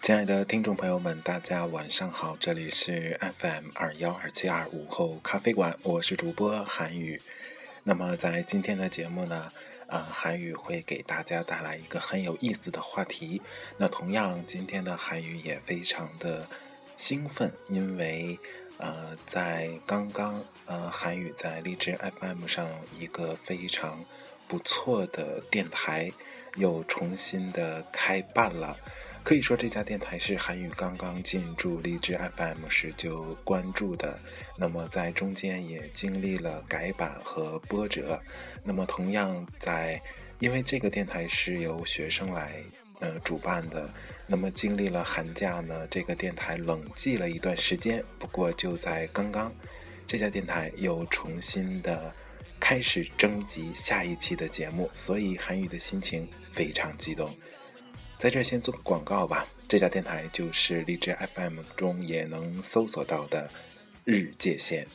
亲爱的听众朋友们，大家晚上好，这里是 FM 二幺二七二午后咖啡馆，我是主播韩宇。那么在今天的节目呢，呃，韩宇会给大家带来一个很有意思的话题。那同样，今天的韩宇也非常的兴奋，因为呃，在刚刚呃，韩宇在荔枝 FM 上一个非常不错的电台又重新的开办了。可以说这家电台是韩宇刚刚进驻荔枝 FM 时就关注的，那么在中间也经历了改版和波折。那么同样在，因为这个电台是由学生来呃主办的，那么经历了寒假呢，这个电台冷寂了一段时间。不过就在刚刚，这家电台又重新的开始征集下一期的节目，所以韩宇的心情非常激动。在这先做个广告吧，这家电台就是荔枝 FM 中也能搜索到的日界线。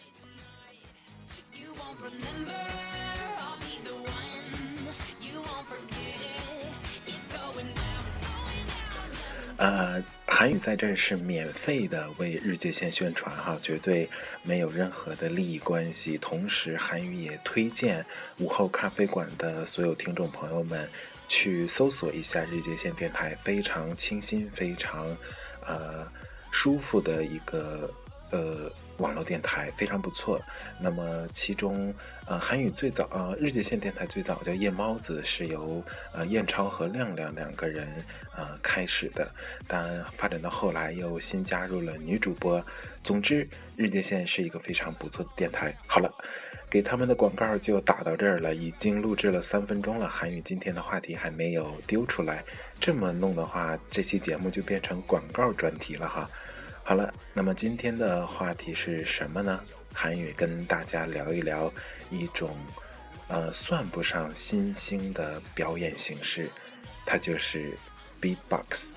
呃，韩语在这是免费的为日界线宣传哈，绝对没有任何的利益关系。同时，韩语也推荐午后咖啡馆的所有听众朋友们。去搜索一下日界线电台，非常清新、非常呃舒服的一个呃网络电台，非常不错。那么其中呃韩语最早呃日界线电台最早叫夜猫子，是由呃燕超和亮亮两个人呃开始的，但发展到后来又新加入了女主播。总之，日界线是一个非常不错的电台。好了。给他们的广告就打到这儿了，已经录制了三分钟了。韩语今天的话题还没有丢出来，这么弄的话，这期节目就变成广告专题了哈。好了，那么今天的话题是什么呢？韩语跟大家聊一聊一种，呃，算不上新兴的表演形式，它就是 beatbox。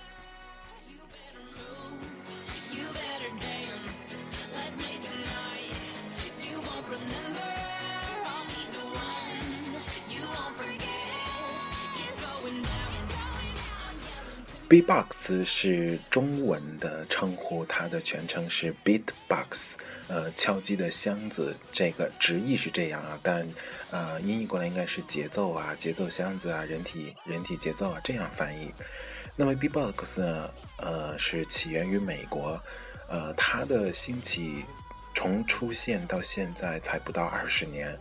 B-box 是中文的称呼，它的全称是 Beatbox，呃，敲击的箱子。这个直译是这样啊，但呃，音译过来应该是节奏啊，节奏箱子啊，人体人体节奏啊，这样翻译。那么 B-box 呢，呃，是起源于美国，呃，它的兴起从出现到现在才不到二十年。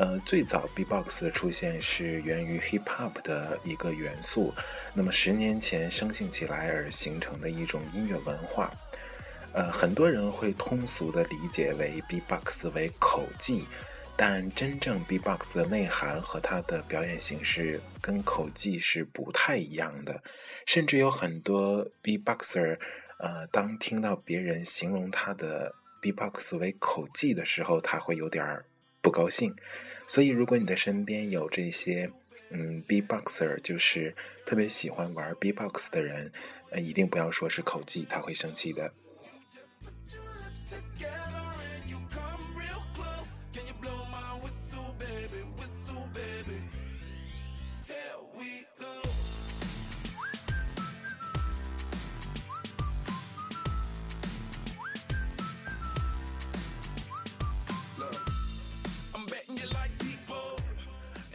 呃，最早 B-box 的出现是源于 hip hop 的一个元素，那么十年前生性起来而形成的一种音乐文化。呃，很多人会通俗的理解为 B-box 为口技，但真正 B-box 的内涵和它的表演形式跟口技是不太一样的，甚至有很多 B-boxer，呃，当听到别人形容他的 B-box 为口技的时候，他会有点儿。不高兴，所以如果你的身边有这些，嗯，B-boxer，就是特别喜欢玩 B-box 的人，呃，一定不要说是口技，他会生气的。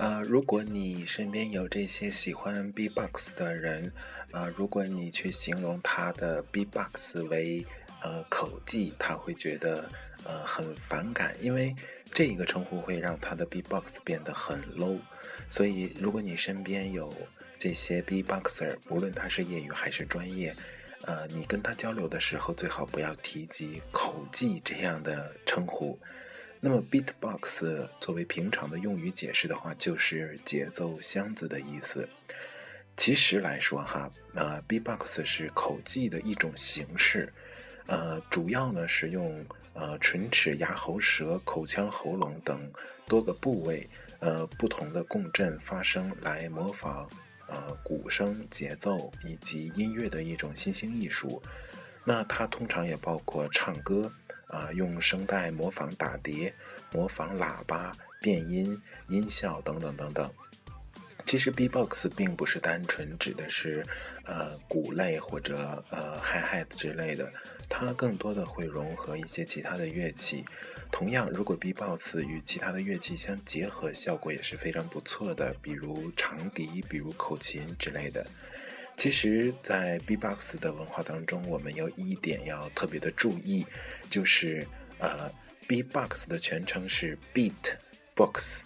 呃，如果你身边有这些喜欢 B-box 的人，呃，如果你去形容他的 B-box 为呃口技，他会觉得呃很反感，因为这一个称呼会让他的 B-box 变得很 low。所以，如果你身边有这些 B-boxer，无论他是业余还是专业，呃，你跟他交流的时候，最好不要提及口技这样的称呼。那么，beatbox 作为平常的用语解释的话，就是节奏箱子的意思。其实来说，哈，呃，beatbox 是口技的一种形式，呃，主要呢是用呃唇齿、牙喉舌、口腔、喉咙等多个部位，呃，不同的共振发声来模仿呃鼓声、节奏以及音乐的一种新兴艺术。那它通常也包括唱歌。啊，用声带模仿打碟、模仿喇叭、变音、音效等等等等。其实，B-box 并不是单纯指的是呃鼓类或者呃 hi-hat 之类的，它更多的会融合一些其他的乐器。同样，如果 B-box 与其他的乐器相结合，效果也是非常不错的，比如长笛、比如口琴之类的。其实，在 B-box 的文化当中，我们有一点要特别的注意，就是呃，B-box 的全称是 Beat Box，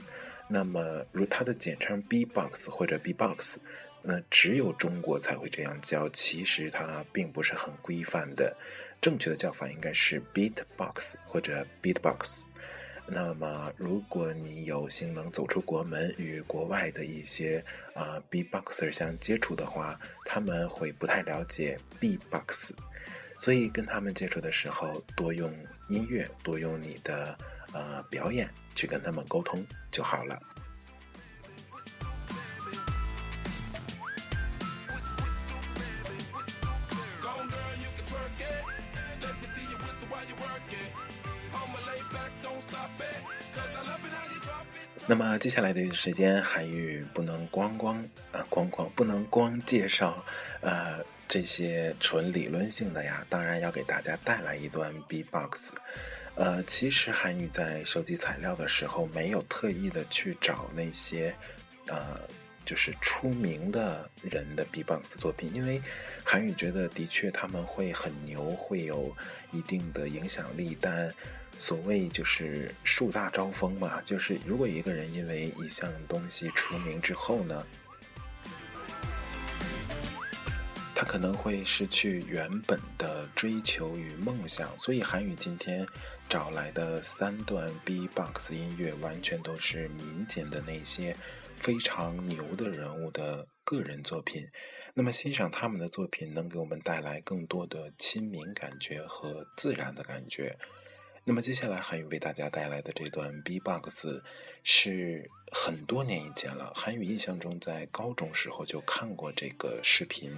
那么如它的简称 B-box 或者 B-box，那只有中国才会这样叫，其实它并不是很规范的，正确的叫法应该是 Beatbox 或者 Beatbox。那么，如果你有幸能走出国门，与国外的一些啊 B-boxer 相接触的话，他们会不太了解 B-box，所以跟他们接触的时候，多用音乐，多用你的呃表演去跟他们沟通就好了。那么接下来的时间，韩语不能光光啊光光不能光介绍，呃这些纯理论性的呀，当然要给大家带来一段 B-box。呃，其实韩语在收集材料的时候，没有特意的去找那些呃就是出名的人的 B-box 作品，因为韩语觉得的确他们会很牛，会有一定的影响力，但。所谓就是树大招风嘛，就是如果一个人因为一项东西出名之后呢，他可能会失去原本的追求与梦想。所以韩语今天找来的三段 B-box 音乐，完全都是民间的那些非常牛的人物的个人作品。那么欣赏他们的作品，能给我们带来更多的亲民感觉和自然的感觉。那么接下来韩语为大家带来的这段 B-box 是很多年以前了。韩语印象中在高中时候就看过这个视频，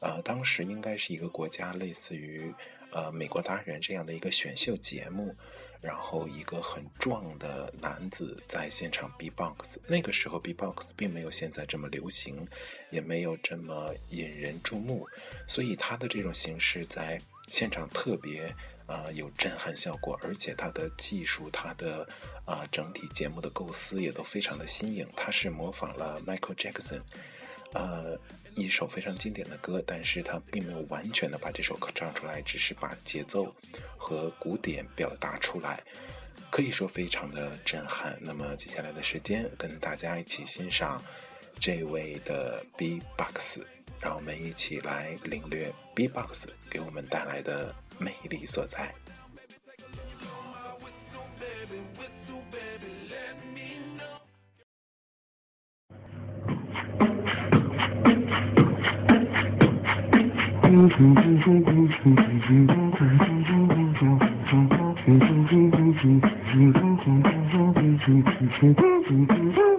呃，当时应该是一个国家类似于呃美国达人这样的一个选秀节目，然后一个很壮的男子在现场 B-box。那个时候 B-box 并没有现在这么流行，也没有这么引人注目，所以他的这种形式在现场特别。呃，有震撼效果，而且它的技术，它的啊整体节目的构思也都非常的新颖。它是模仿了 Michael Jackson，呃，一首非常经典的歌，但是它并没有完全的把这首歌唱出来，只是把节奏和鼓点表达出来，可以说非常的震撼。那么接下来的时间，跟大家一起欣赏这位的 B-box，让我们一起来领略 B-box 给我们带来的。魅力所在。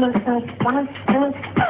wanna touch, touch, touch.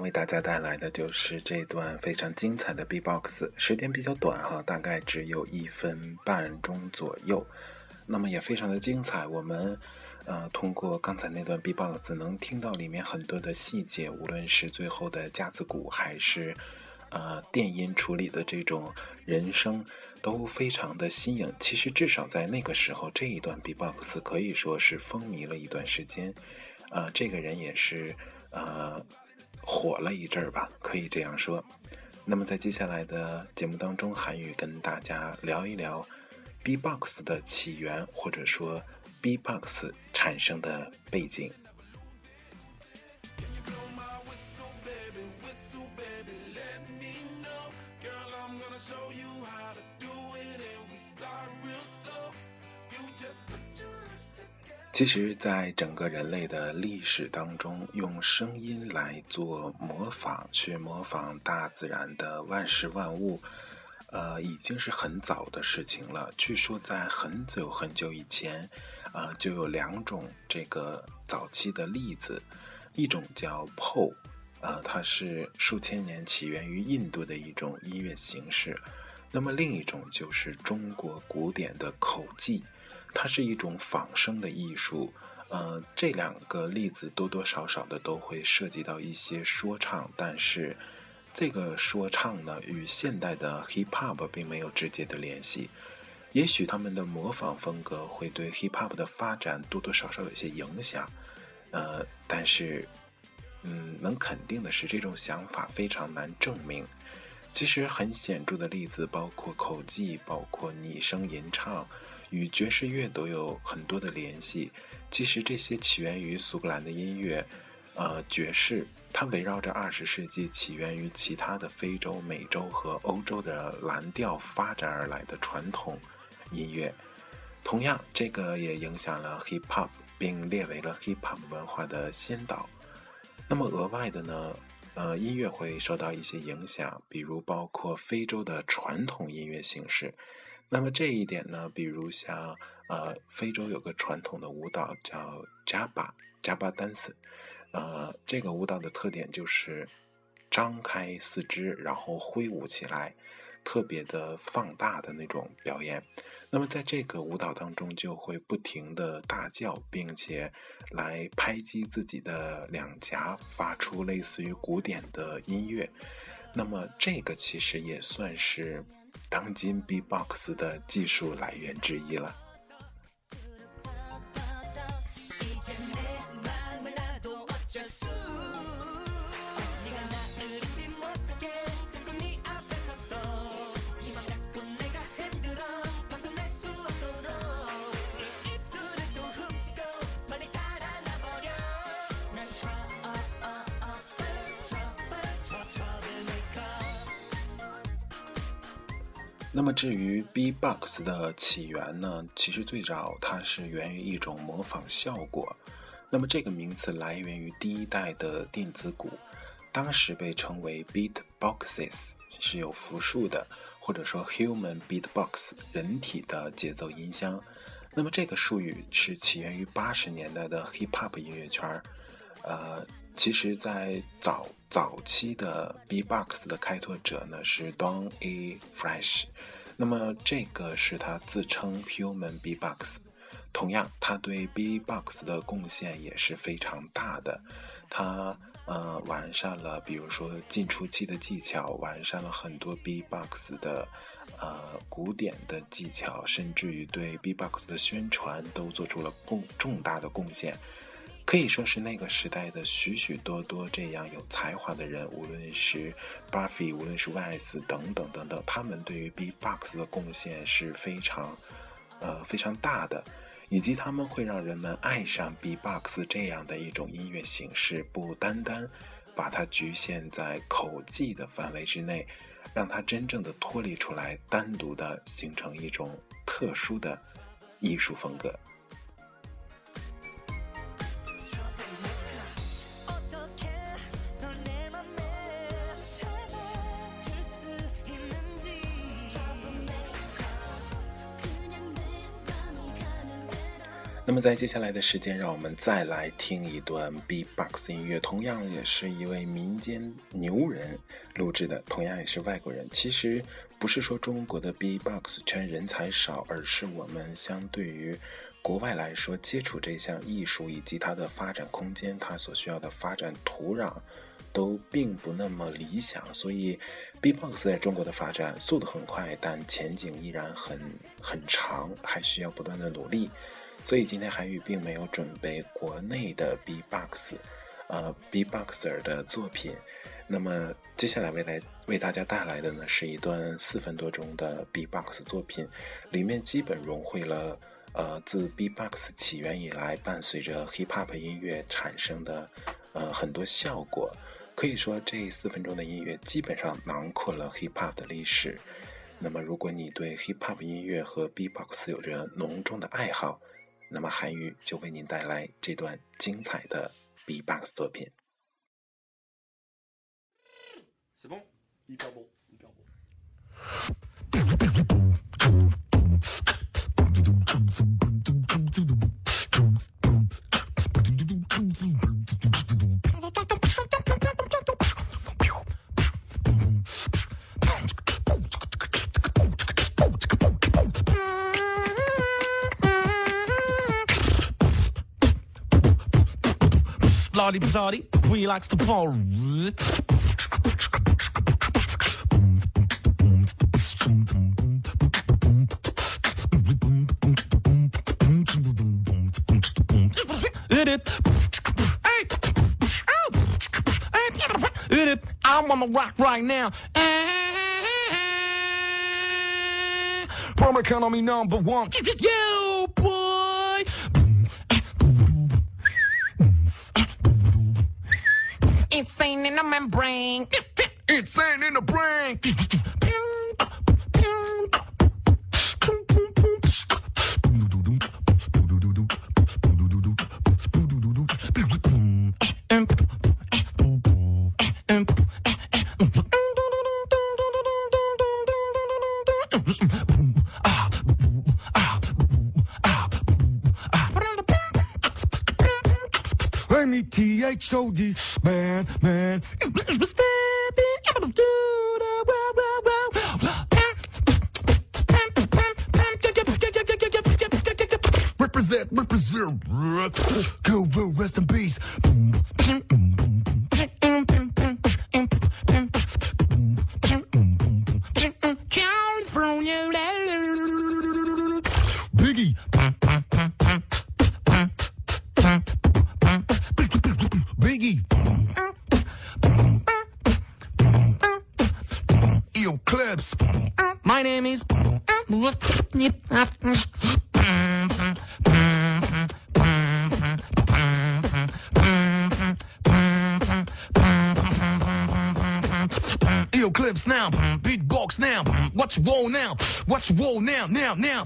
为大家带来的就是这段非常精彩的 B-box，时间比较短哈，大概只有一分半钟左右，那么也非常的精彩。我们呃通过刚才那段 B-box 能听到里面很多的细节，无论是最后的架子鼓，还是呃电音处理的这种人声，都非常的新颖。其实至少在那个时候，这一段 B-box 可以说是风靡了一段时间。呃，这个人也是呃。火了一阵儿吧，可以这样说。那么在接下来的节目当中，韩语跟大家聊一聊 B-box 的起源，或者说 B-box 产生的背景。其实，在整个人类的历史当中，用声音来做模仿，去模仿大自然的万事万物，呃，已经是很早的事情了。据说，在很久很久以前，啊，就有两种这个早期的例子，一种叫 Po，呃，它是数千年起源于印度的一种音乐形式；那么另一种就是中国古典的口技。它是一种仿生的艺术，呃，这两个例子多多少少的都会涉及到一些说唱，但是这个说唱呢，与现代的 hip hop 并没有直接的联系。也许他们的模仿风格会对 hip hop 的发展多多少少有些影响，呃，但是，嗯，能肯定的是，这种想法非常难证明。其实很显著的例子包括口技，包括拟声吟唱。与爵士乐都有很多的联系。其实这些起源于苏格兰的音乐，呃，爵士，它围绕着二十世纪起源于其他的非洲、美洲和欧洲的蓝调发展而来的传统音乐。同样，这个也影响了 hip hop，并列为了 hip hop 文化的先导。那么额外的呢，呃，音乐会受到一些影响，比如包括非洲的传统音乐形式。那么这一点呢，比如像呃，非洲有个传统的舞蹈叫 Jaba，Jaba Dance，呃，这个舞蹈的特点就是张开四肢，然后挥舞起来，特别的放大的那种表演。那么在这个舞蹈当中，就会不停的大叫，并且来拍击自己的两颊，发出类似于古典的音乐。那么这个其实也算是。当今 B-box 的技术来源之一了。那么至于 B-box 的起源呢？其实最早它是源于一种模仿效果。那么这个名词来源于第一代的电子鼓，当时被称为 beatboxes，是有复数的，或者说 human beatbox，人体的节奏音箱。那么这个术语是起源于八十年代的 hip hop 音乐圈儿，呃。其实，在早早期的 B-box 的开拓者呢是 Don A. Fresh，那么这个是他自称 Human B-box。同样，他对 B-box 的贡献也是非常大的。他呃完善了，比如说进出期的技巧，完善了很多 B-box 的呃古典的技巧，甚至于对 B-box 的宣传都做出了重重大的贡献。可以说是那个时代的许许多多这样有才华的人，无论是 Buffy，无论是 Wise 等等等等，他们对于 B-box 的贡献是非常，呃非常大的，以及他们会让人们爱上 B-box 这样的一种音乐形式，不单单把它局限在口技的范围之内，让它真正的脱离出来，单独的形成一种特殊的艺术风格。那么在接下来的时间，让我们再来听一段 B-box 音乐，同样也是一位民间牛人录制的，同样也是外国人。其实不是说中国的 B-box 圈人才少，而是我们相对于国外来说，接触这项艺术以及它的发展空间，它所需要的发展土壤。都并不那么理想，所以 B-box 在中国的发展速度很快，但前景依然很很长，还需要不断的努力。所以今天韩语并没有准备国内的 B-box，呃 B-boxer 的作品。那么接下来为来为大家带来的呢，是一段四分多钟的 B-box 作品，里面基本融汇了呃自 B-box 起源以来伴随着 hip hop 音乐产生的呃很多效果。可以说，这四分钟的音乐基本上囊括了 hip hop 的历史。那么，如果你对 hip hop 音乐和 B-box 有着浓重的爱好，那么韩愈就为您带来这段精彩的 B-box 作品。Bloody bloody, we likes to fall. I'm on the rock right now. From economy number one. You M-E-T-H-O-D, man, man. Stepping out of the wow, wow, wow. Represent, represent. Go, Ill clips now, beatbox now. What's whoa now? What's whoa now? Now, now.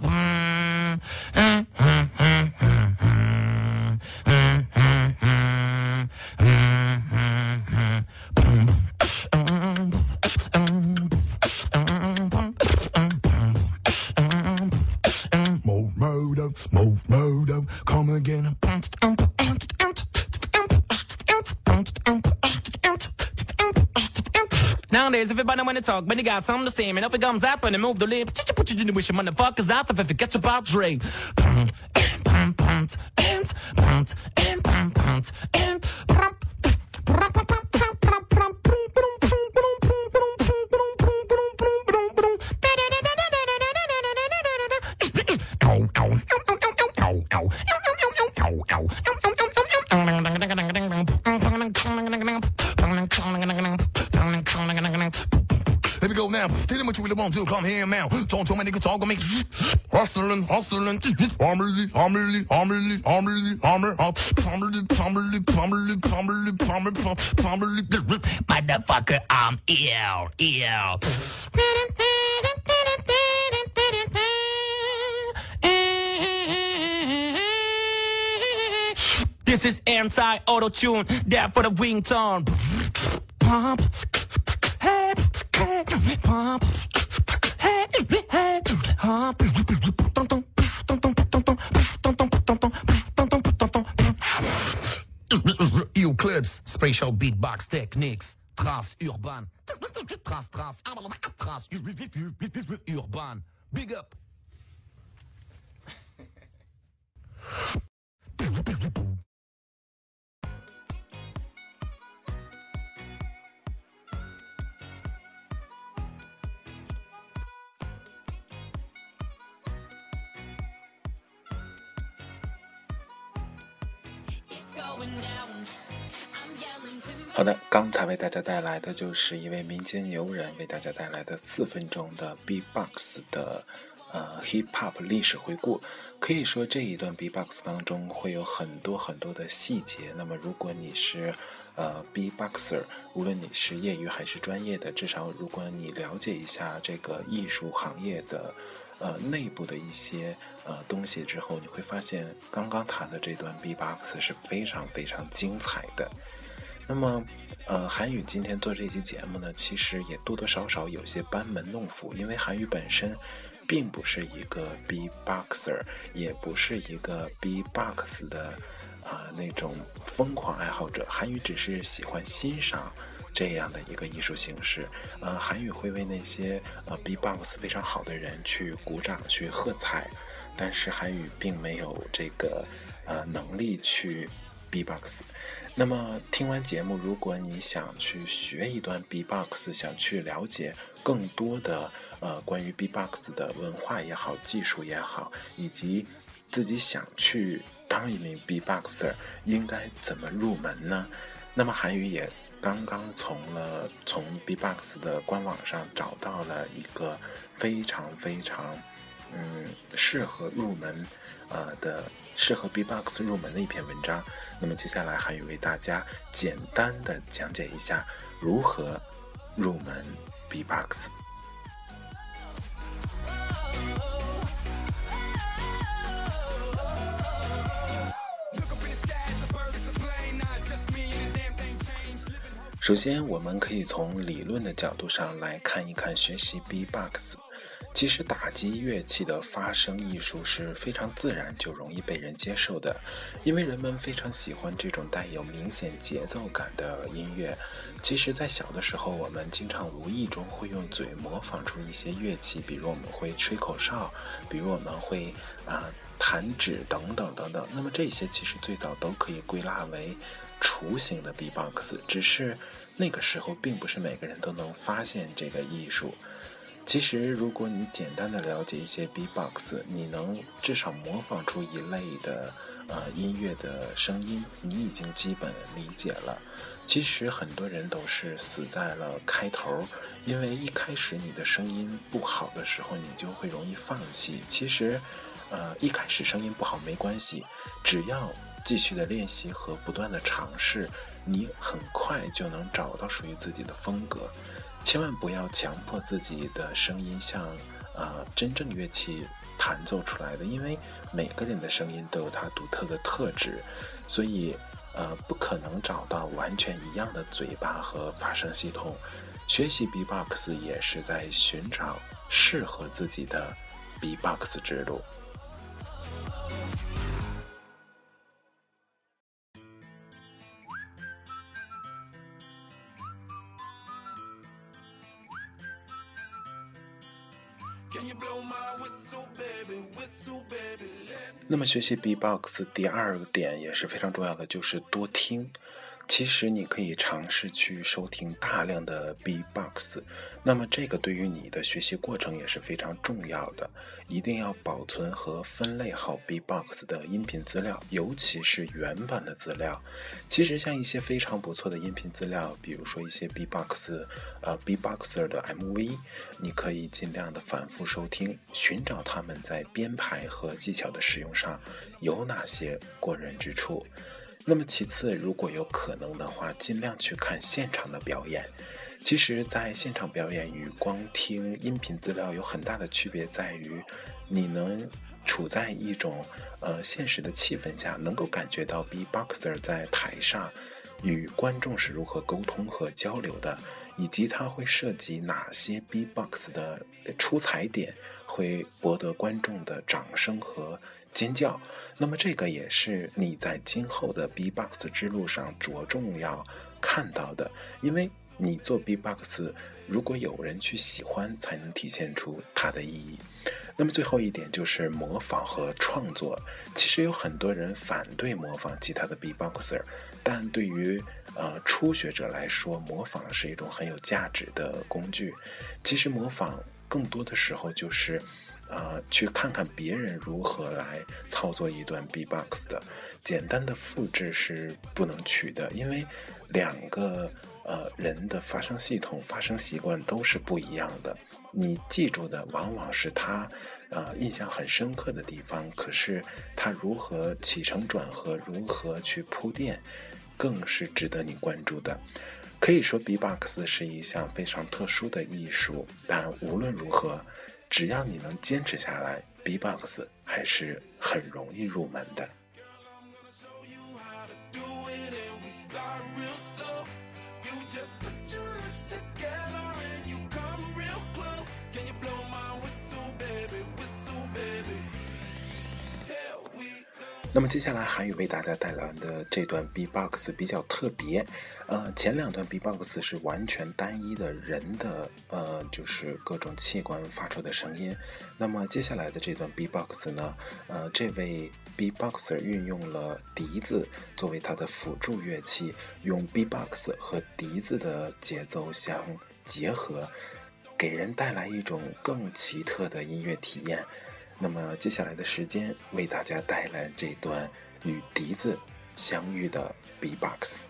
More murder, more murder, come again. Everybody wanna talk, but they got something to say. Man, if it comes out when they move the lips, chit put you in the wish motherfuckers out if it gets about Dre. And and and and and Here really want to come here now. Don't tell my nigga talk with me. Hustling, hustling. I'm really, I'm really, I'm really, I'm really, I'm really, I'm really, I'm really, I'm really, I'm really, I'm really, I'm really, motherfucker, I'm ill, ill. This is anti-auto tune, that for the wingtone. Pump, head, pump. EU clubs, special beatbox techniques, trans urban, trans trans, trans urban. Big up. 好的，刚才为大家带来的就是一位民间牛人为大家带来的四分钟的 B-box 的呃 hip hop 历史回顾。可以说这一段 B-box 当中会有很多很多的细节。那么如果你是呃 B-boxer，无论你是业余还是专业的，至少如果你了解一下这个艺术行业的呃内部的一些呃东西之后，你会发现刚刚弹的这段 B-box 是非常非常精彩的。那么，呃，韩语今天做这期节目呢，其实也多多少少有些班门弄斧，因为韩语本身并不是一个 B-boxer，也不是一个 B-box 的啊那种疯狂爱好者。韩语只是喜欢欣赏这样的一个艺术形式，呃，韩语会为那些呃 B-box 非常好的人去鼓掌去喝彩，但是韩语并没有这个呃能力去 B-box。那么听完节目，如果你想去学一段 B-box，想去了解更多的呃关于 B-box 的文化也好、技术也好，以及自己想去当一名 B-boxer，应该怎么入门呢？那么韩语也刚刚从了从 B-box 的官网上找到了一个非常非常嗯适合入门呃的适合 B-box 入门的一篇文章。那么接下来，韩语为大家简单的讲解一下如何入门 B-box。首先，我们可以从理论的角度上来看一看学习 B-box。其实打击乐器的发声艺术是非常自然就容易被人接受的，因为人们非常喜欢这种带有明显节奏感的音乐。其实，在小的时候，我们经常无意中会用嘴模仿出一些乐器，比如我们会吹口哨，比如我们会啊弹指等等等等。那么这些其实最早都可以归纳为雏形的 B-box，只是那个时候并不是每个人都能发现这个艺术。其实，如果你简单的了解一些 B-box，你能至少模仿出一类的呃音乐的声音，你已经基本理解了。其实很多人都是死在了开头，因为一开始你的声音不好的时候，你就会容易放弃。其实，呃，一开始声音不好没关系，只要继续的练习和不断的尝试，你很快就能找到属于自己的风格。千万不要强迫自己的声音像，呃，真正乐器弹奏出来的，因为每个人的声音都有它独特的特质，所以，呃，不可能找到完全一样的嘴巴和发声系统。学习 B-box 也是在寻找适合自己的 B-box 之路。么学习 B-box 第二个点也是非常重要的，就是多听。其实你可以尝试去收听大量的 B-box，那么这个对于你的学习过程也是非常重要的。一定要保存和分类好 B-box 的音频资料，尤其是原版的资料。其实像一些非常不错的音频资料，比如说一些 B-box，呃 B-boxer 的 MV，你可以尽量的反复收听，寻找他们在编排和技巧的使用上有哪些过人之处。那么其次，如果有可能的话，尽量去看现场的表演。其实，在现场表演与光听音频资料有很大的区别，在于你能处在一种呃现实的气氛下，能够感觉到 B-boxer 在台上与观众是如何沟通和交流的，以及他会涉及哪些 B-box 的出彩点，会博得观众的掌声和尖叫。那么这个也是你在今后的 B-box 之路上着重要看到的，因为你做 B-box，如果有人去喜欢，才能体现出它的意义。那么最后一点就是模仿和创作。其实有很多人反对模仿吉他的 B-boxer，但对于呃初学者来说，模仿是一种很有价值的工具。其实模仿更多的时候就是，呃，去看看别人如何来操作一段 B-box 的。简单的复制是不能取的，因为两个呃人的发声系统、发声习惯都是不一样的。你记住的往往是他，呃，印象很深刻的地方。可是他如何起承转合，如何去铺垫，更是值得你关注的。可以说，B-box 是一项非常特殊的艺术。但无论如何，只要你能坚持下来，B-box 还是很容易入门的。那么接下来韩宇为大家带来的这段 B-box 比较特别，呃，前两段 B-box 是完全单一的人的，呃，就是各种器官发出的声音。那么接下来的这段 B-box 呢，呃，这位 B-boxer 运用了笛子作为他的辅助乐器，用 B-box 和笛子的节奏相结合，给人带来一种更奇特的音乐体验。那么接下来的时间，为大家带来这段与笛子相遇的 B-box。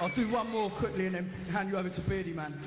I'll do, one more quickly and then hand you over to Beardy Man.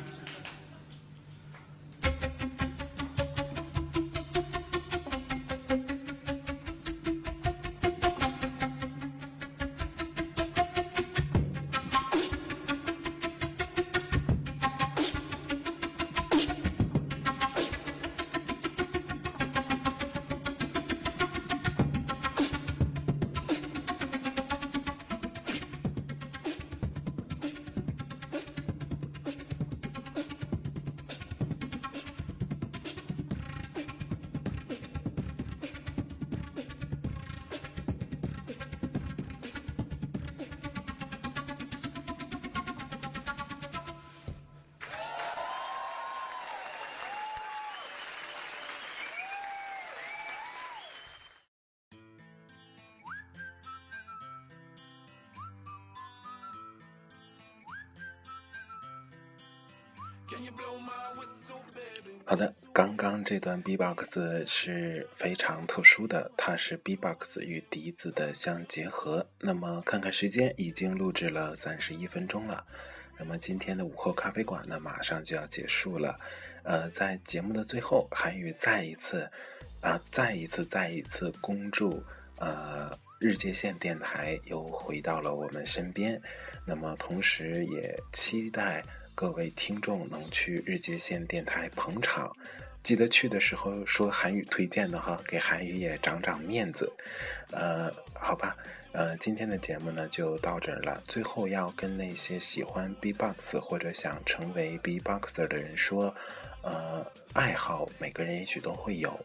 好的，刚刚这段 B-box 是非常特殊的，它是 B-box 与笛子的相结合。那么看看时间，已经录制了三十一分钟了。那么今天的午后咖啡馆呢，马上就要结束了。呃，在节目的最后，韩宇再一次啊，再一次，再一次恭祝呃日界线电台又回到了我们身边。那么同时也期待。各位听众能去日界线电台捧场，记得去的时候说韩语推荐的哈，给韩语也长长面子。呃，好吧，呃，今天的节目呢就到这儿了。最后要跟那些喜欢 B-box 或者想成为 B-boxer 的人说，呃，爱好每个人也许都会有。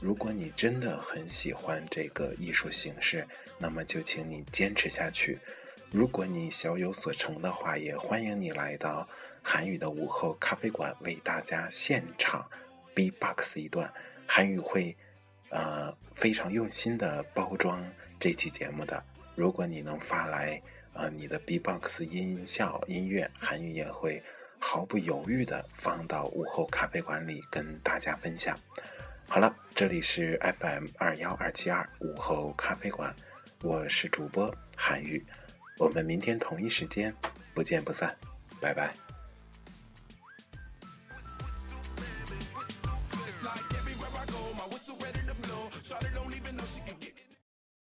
如果你真的很喜欢这个艺术形式，那么就请你坚持下去。如果你小有所成的话，也欢迎你来到韩语的午后咖啡馆，为大家现场 B-box 一段。韩语会呃非常用心的包装这期节目的。如果你能发来呃你的 B-box 音效音乐，韩语也会毫不犹豫的放到午后咖啡馆里跟大家分享。好了，这里是 FM 二幺二七二午后咖啡馆，我是主播韩语。我们明天同一时间不见不散，拜拜。